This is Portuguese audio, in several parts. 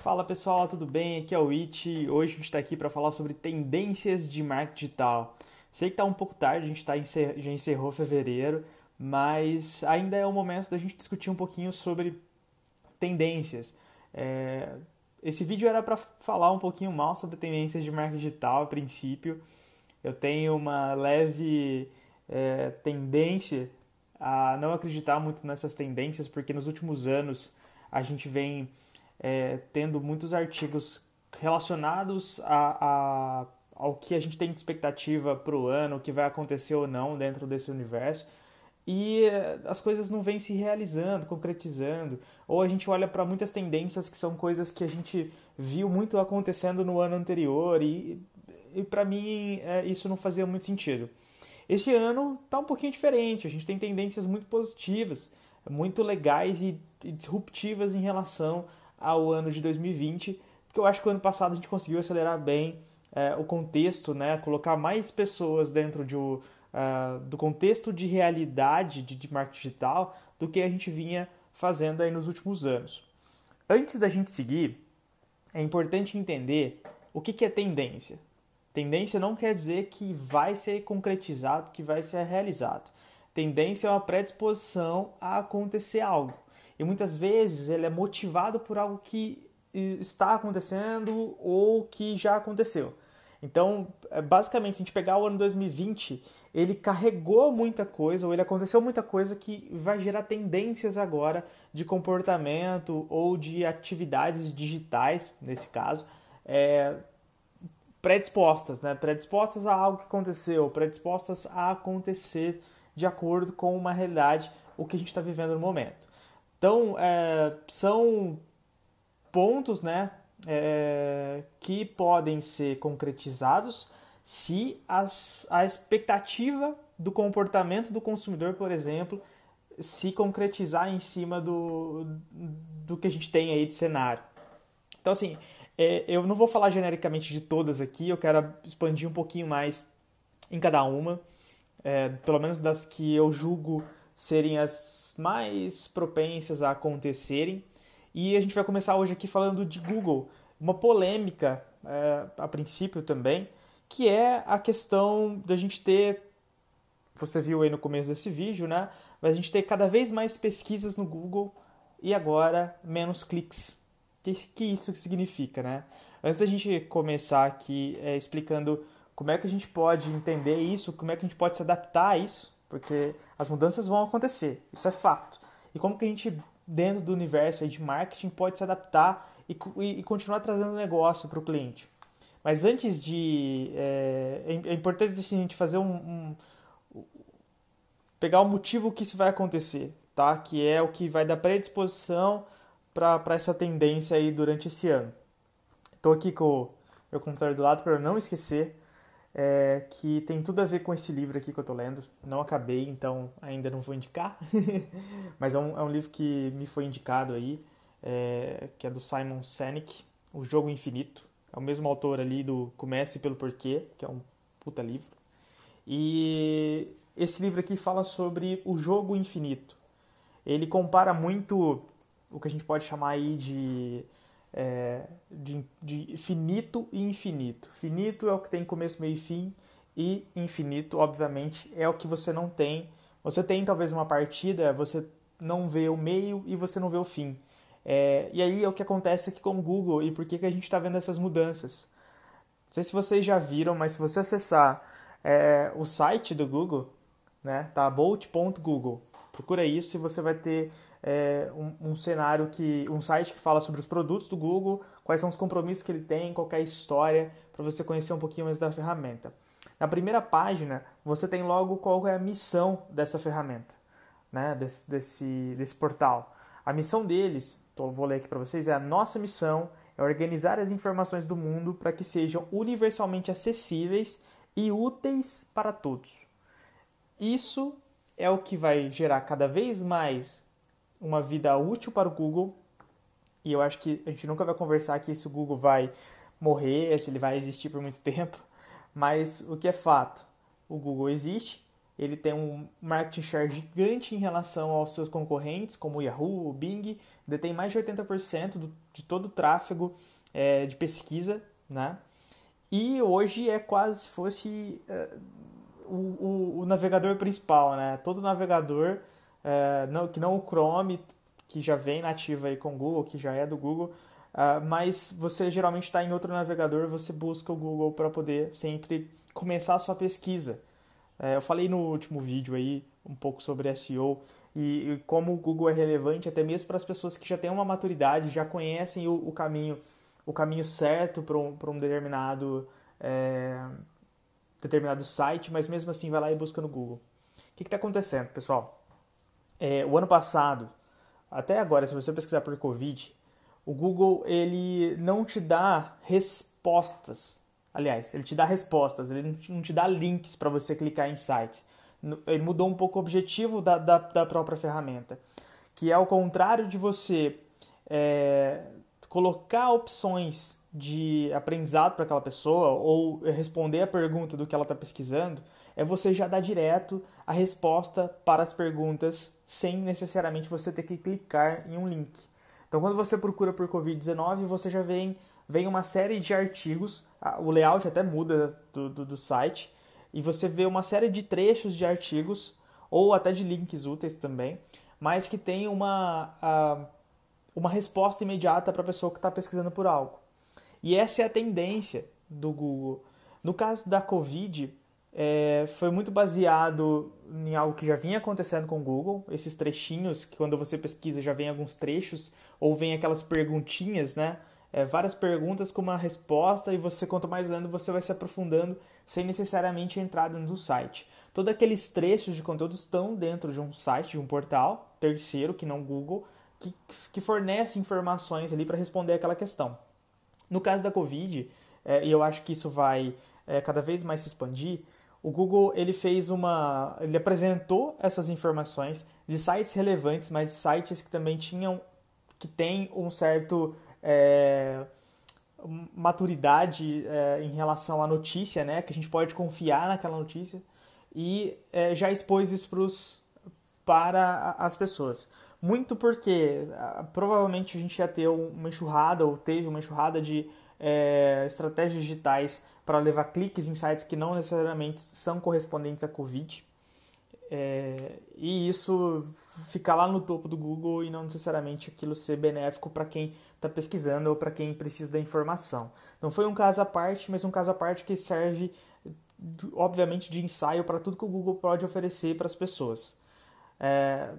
Fala pessoal, tudo bem? Aqui é o It. Hoje a gente está aqui para falar sobre tendências de marketing digital. Sei que está um pouco tarde, a gente tá encer... já encerrou fevereiro, mas ainda é o momento da gente discutir um pouquinho sobre tendências. É... Esse vídeo era para falar um pouquinho mal sobre tendências de marketing digital a princípio. Eu tenho uma leve é, tendência a não acreditar muito nessas tendências, porque nos últimos anos a gente vem é, tendo muitos artigos relacionados a, a, ao que a gente tem de expectativa para o ano, o que vai acontecer ou não dentro desse universo. E é, as coisas não vêm se realizando, concretizando. Ou a gente olha para muitas tendências que são coisas que a gente viu muito acontecendo no ano anterior e, e para mim é, isso não fazia muito sentido. Esse ano está um pouquinho diferente, a gente tem tendências muito positivas, muito legais e, e disruptivas em relação ao ano de 2020, porque eu acho que o ano passado a gente conseguiu acelerar bem é, o contexto, né, colocar mais pessoas dentro de, uh, do contexto de realidade de, de marketing digital do que a gente vinha fazendo aí nos últimos anos. Antes da gente seguir, é importante entender o que, que é tendência. Tendência não quer dizer que vai ser concretizado, que vai ser realizado. Tendência é uma predisposição a acontecer algo. E muitas vezes ele é motivado por algo que está acontecendo ou que já aconteceu. Então, é, basicamente, se a gente pegar o ano 2020, ele carregou muita coisa, ou ele aconteceu muita coisa que vai gerar tendências agora de comportamento ou de atividades digitais, nesse caso, é, predispostas, né? Predispostas a algo que aconteceu, predispostas a acontecer de acordo com uma realidade, o que a gente está vivendo no momento. Então, é, são pontos, né, é, que podem ser concretizados se as, a expectativa do comportamento do consumidor, por exemplo, se concretizar em cima do, do que a gente tem aí de cenário. Então, assim, é, eu não vou falar genericamente de todas aqui, eu quero expandir um pouquinho mais em cada uma, é, pelo menos das que eu julgo serem as mais propensas a acontecerem. E a gente vai começar hoje aqui falando de Google, uma polêmica é, a princípio também, que é a questão da gente ter, você viu aí no começo desse vídeo, né? Mas a gente ter cada vez mais pesquisas no Google e agora menos cliques que, que isso significa, né? Antes da gente começar aqui é, explicando como é que a gente pode entender isso, como é que a gente pode se adaptar a isso, porque as mudanças vão acontecer, isso é fato. E como que a gente, dentro do universo de marketing, pode se adaptar e, e, e continuar trazendo negócio para o cliente. Mas antes de. É, é, é importante assim, a gente fazer um, um, pegar o motivo que isso vai acontecer, tá? Que é o que vai dar predisposição para essa tendência aí durante esse ano. Estou aqui com o meu computador do lado para não esquecer é, que tem tudo a ver com esse livro aqui que eu estou lendo. Não acabei, então ainda não vou indicar, mas é um, é um, livro que me foi indicado aí, é, que é do Simon Sinek, O Jogo Infinito. É o mesmo autor ali do Comece pelo Porquê, que é um puta livro. E esse livro aqui fala sobre o jogo infinito. Ele compara muito o que a gente pode chamar aí de, é, de, de, finito e infinito. Finito é o que tem começo, meio e fim, e infinito, obviamente, é o que você não tem. Você tem talvez uma partida, você não vê o meio e você não vê o fim. É, e aí é o que acontece aqui com o Google e por que, que a gente está vendo essas mudanças. Não sei se vocês já viram, mas se você acessar é, o site do Google, né, tá bolt.google, procura isso e você vai ter é, um, um, cenário que um site que fala sobre os produtos do Google, quais são os compromissos que ele tem, qual é a história, para você conhecer um pouquinho mais da ferramenta. Na primeira página, você tem logo qual é a missão dessa ferramenta, né, desse, desse, desse portal. A missão deles, vou ler aqui para vocês, é a nossa missão é organizar as informações do mundo para que sejam universalmente acessíveis e úteis para todos. Isso é o que vai gerar cada vez mais uma vida útil para o Google. E eu acho que a gente nunca vai conversar aqui se o Google vai morrer, se ele vai existir por muito tempo. Mas o que é fato? O Google existe ele tem um market share gigante em relação aos seus concorrentes, como o Yahoo, o Bing, detém mais de 80% do, de todo o tráfego é, de pesquisa, né? E hoje é quase se fosse é, o, o, o, navegador principal, né? Todo navegador, é, não, que não o Chrome, que já vem nativo aí com o Google, que já é do Google, uh, mas você geralmente está em outro navegador, você busca o Google para poder sempre começar a sua pesquisa. É, eu falei no último vídeo aí um pouco sobre SEO e, e como o Google é relevante até mesmo para as pessoas que já têm uma maturidade, já conhecem o, o caminho, o caminho certo para um, um determinado é, determinado site, mas mesmo assim vai lá e busca no Google. O que está acontecendo, pessoal? É, o ano passado, até agora, se você pesquisar por Covid, o Google ele não te dá respostas Aliás, ele te dá respostas, ele não te dá links para você clicar em sites. Ele mudou um pouco o objetivo da, da, da própria ferramenta, que é ao contrário de você é, colocar opções de aprendizado para aquela pessoa ou responder a pergunta do que ela está pesquisando, é você já dar direto a resposta para as perguntas sem necessariamente você ter que clicar em um link. Então, quando você procura por Covid-19, você já vem, vem uma série de artigos o layout até muda do, do, do, site, e você vê uma série de trechos de artigos, ou até de links úteis também, mas que tem uma, uma resposta imediata para a pessoa que está pesquisando por algo. E essa é a tendência do Google. No caso da Covid, é, foi muito baseado em algo que já vinha acontecendo com o Google, esses trechinhos, que quando você pesquisa já vem alguns trechos, ou vem aquelas perguntinhas, né? é, várias perguntas com uma resposta e você, quanto mais lendo, você vai se aprofundando sem necessariamente entrar do site. Todos aqueles trechos de conteúdo estão dentro de um site, de um portal terceiro, que não Google, que, que fornece informações ali para responder aquela questão. No caso da Covid, é, e eu acho que isso vai é, cada vez mais se expandir, o Google ele fez uma, ele apresentou essas informações de sites relevantes, mas sites que também tinham, que têm um certo é, maturidade é, em relação à notícia, né? Que a gente pode confiar naquela notícia e é, já expôs isso pros, para as pessoas. Muito porque provavelmente a gente ia ter uma enxurrada ou teve uma enxurrada de é, estratégias digitais para levar cliques em sites que não necessariamente são correspondentes à Covid. É, e isso ficar lá no topo do Google e não necessariamente aquilo ser benéfico para quem está pesquisando ou para quem precisa da informação. Não foi um caso à parte, mas um caso à parte que serve, obviamente, de ensaio para tudo que o Google pode oferecer para as pessoas. É,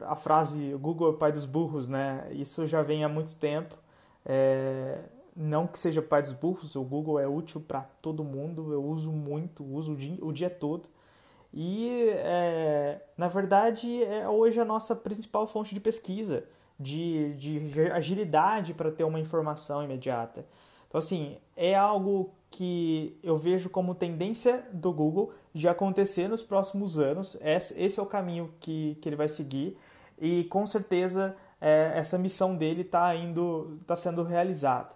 a frase Google é o pai dos burros, né? Isso já vem há muito tempo. É, não que seja pai dos burros, o Google é útil para todo mundo, eu uso muito, uso o dia, o dia todo. E, é, na verdade, é hoje a nossa principal fonte de pesquisa de, de agilidade para ter uma informação imediata. Então, assim, é algo que eu vejo como tendência do Google de acontecer nos próximos anos. Esse é o caminho que, que ele vai seguir e com certeza é, essa missão dele está indo, está sendo realizada.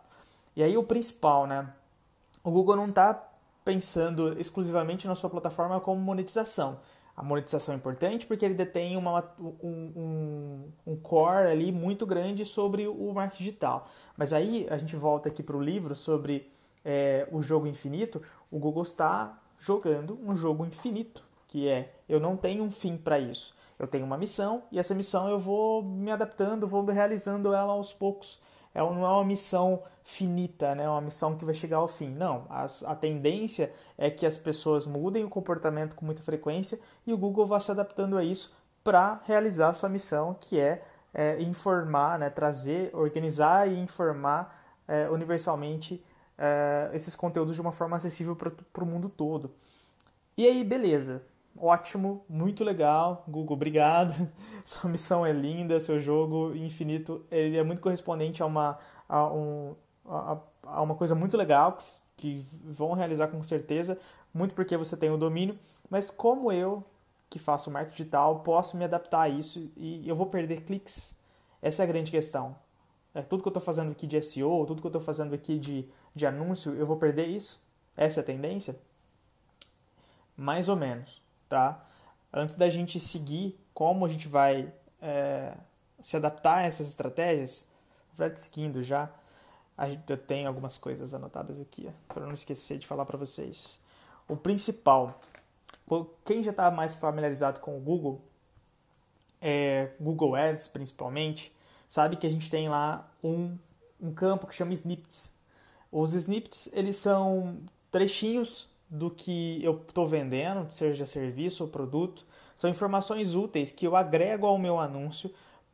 E aí o principal, né? O Google não está pensando exclusivamente na sua plataforma como monetização. A monetização é importante porque ele detém uma, um, um, um core ali muito grande sobre o marketing digital. Mas aí a gente volta aqui para o livro sobre é, o jogo infinito. O Google está jogando um jogo infinito, que é eu não tenho um fim para isso. Eu tenho uma missão e essa missão eu vou me adaptando, vou realizando ela aos poucos é, não é uma missão finita, né? É uma missão que vai chegar ao fim. Não, a, tendência é que as pessoas mudem o comportamento com muita frequência e o Google vai se adaptando a isso para realizar a sua missão, que é, é informar, né? trazer, organizar e informar é, universalmente é, esses conteúdos de uma forma acessível para o mundo todo. E aí, beleza ótimo, muito legal, Google, obrigado. Sua missão é linda, seu jogo infinito ele é muito correspondente a uma, a, um, a, a uma coisa muito legal que, que vão realizar com certeza, muito porque você tem o domínio, mas como eu, que faço marketing digital, posso me adaptar a isso e eu vou perder cliques? Essa é a grande questão. É, tudo que eu estou fazendo aqui de SEO, tudo que eu estou fazendo aqui de, de anúncio, eu vou perder isso? Essa é a tendência? Mais ou menos tá? antes da gente seguir como a gente vai é, se adaptar a essas estratégias, já seguindo já, eu tenho algumas coisas anotadas aqui, para não esquecer de falar para vocês. O principal, quem já está mais familiarizado com o Google, é, Google Ads principalmente, sabe que a gente tem lá um, um campo que chama snippets. Os snippets eles são trechinhos do que eu estou vendendo, seja serviço ou produto, são informações úteis que eu agrego ao meu anúncio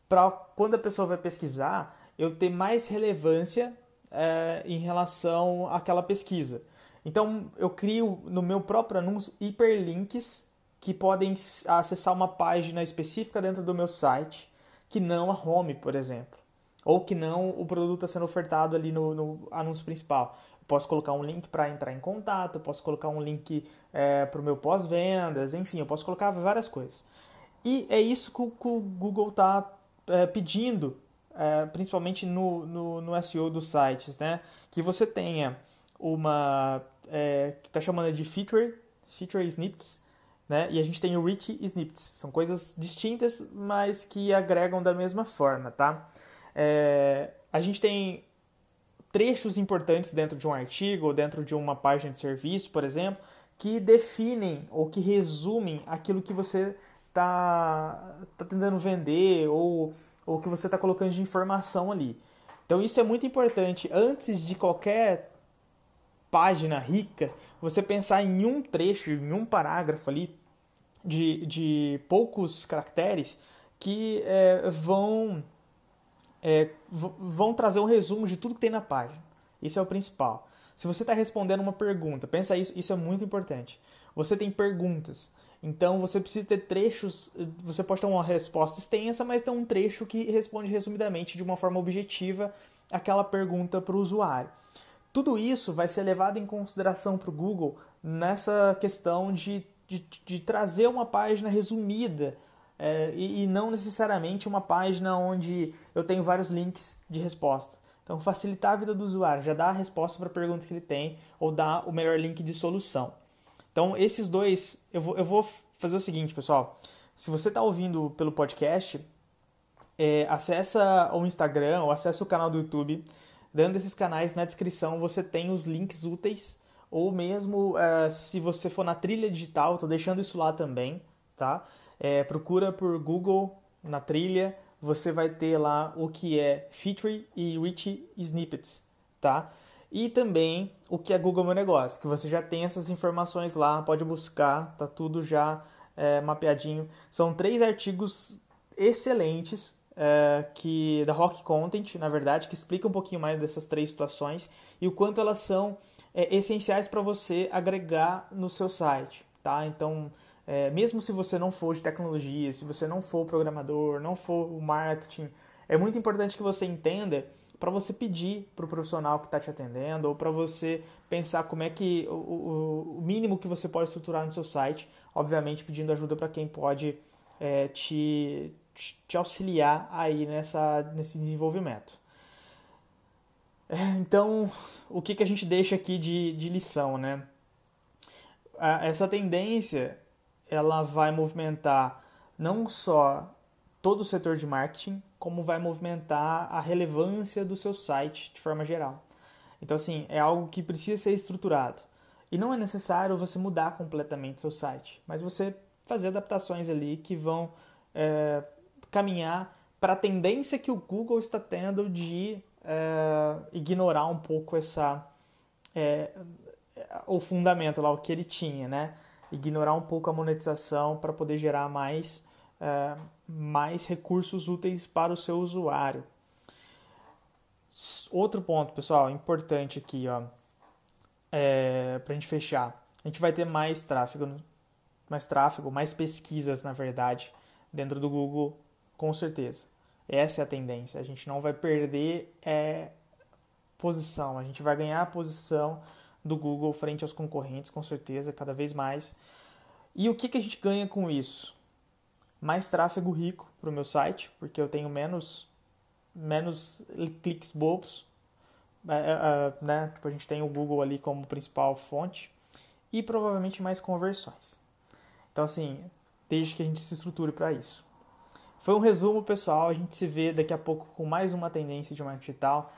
para quando a pessoa vai pesquisar eu ter mais relevância é, em relação àquela pesquisa. Então eu crio no meu próprio anúncio hiperlinks que podem acessar uma página específica dentro do meu site, que não a home, por exemplo, ou que não o produto está sendo ofertado ali no, no anúncio principal. posso colocar um link para entrar em contato, posso colocar um link é, para o meu pós-vendas, enfim, eu posso colocar várias coisas. E é isso que o, Google está é, pedindo é, principalmente no, no, no, SEO dos sites, né? Que você tenha uma é, que está chamando de feature, feature snippets, né? E a gente tem o rich snippets. São coisas distintas, mas que agregam da mesma forma, tá? É, a gente tem trechos importantes dentro de um artigo ou dentro de uma página de serviço, por exemplo, que definem ou que resumem aquilo que você está tá tentando vender ou ou que você está colocando de informação ali. Então isso é muito importante. Antes de qualquer página rica, você pensar em um trecho, em um parágrafo ali de, de poucos caracteres que é, vão, é, vão trazer um resumo de tudo que tem na página. Isso é o principal. Se você está respondendo uma pergunta, pensa isso, isso é muito importante. Você tem perguntas. Então você precisa ter trechos, você pode ter uma resposta extensa, mas tem um trecho que responde resumidamente de uma forma objetiva aquela pergunta para o usuário. Tudo isso vai ser levado em consideração para o Google nessa questão de, de, de, trazer uma página resumida é, e, e não necessariamente uma página onde eu tenho vários links de resposta. Então, facilitar a vida do usuário, já dá a resposta para a pergunta que ele tem ou dá o melhor link de solução. Então, esses dois, eu vou, eu vou fazer o seguinte, pessoal. Se você está ouvindo pelo podcast, é, acessa o Instagram ou acessa o canal do YouTube. Dentro desses canais, na descrição, você tem os links úteis. Ou mesmo, é, se você for na trilha digital, estou deixando isso lá também, tá? É, procura por Google na trilha, você vai ter lá o que é Feature e Rich Snippets, tá? E também o que é Google Meu Negócio, que você já tem essas informações lá, pode buscar, tá tudo já é, mapeadinho. São três artigos excelentes é, que da Rock Content, na verdade, que explica um pouquinho mais dessas três situações e o quanto elas são é, essenciais para você agregar no seu site, tá? Então, é, mesmo se você não for de tecnologia, se você não for programador, não for o marketing, é muito importante que você entenda para você pedir para o profissional que está te atendendo ou para você pensar como é que o, o, o, mínimo que você pode estruturar no seu site, obviamente pedindo ajuda para quem pode é, te, te auxiliar aí nessa, nesse desenvolvimento. É, então, o que, que a gente deixa aqui de, de lição, né? Essa tendência, ela vai movimentar não só todo o setor de marketing, como vai movimentar a relevância do seu site de forma geral. Então, assim, é algo que precisa ser estruturado. E não é necessário você mudar completamente seu site, mas você fazer adaptações ali que vão é, caminhar para a tendência que o Google está tendo de é, ignorar um pouco essa é, o fundamento lá, o que ele tinha, né? Ignorar um pouco a monetização para poder gerar mais é, mais recursos úteis para o seu usuário. Outro ponto, pessoal, importante aqui, ó, é, para a gente fechar. A gente vai ter mais tráfego, mais tráfego, mais pesquisas, na verdade, dentro do Google, com certeza. Essa é a tendência. A gente não vai perder é, posição, a gente vai ganhar a posição do Google frente aos concorrentes, com certeza, cada vez mais. E o que, que a gente ganha com isso? mais tráfego rico para o meu site, porque eu tenho menos, menos cliques bobos. É, é, né? Tipo, a gente tem o Google ali como principal fonte e provavelmente mais conversões. Então, assim, desde que a gente se estruture para isso. Foi um resumo, pessoal. A gente se vê daqui a pouco com mais uma tendência de marketing digital.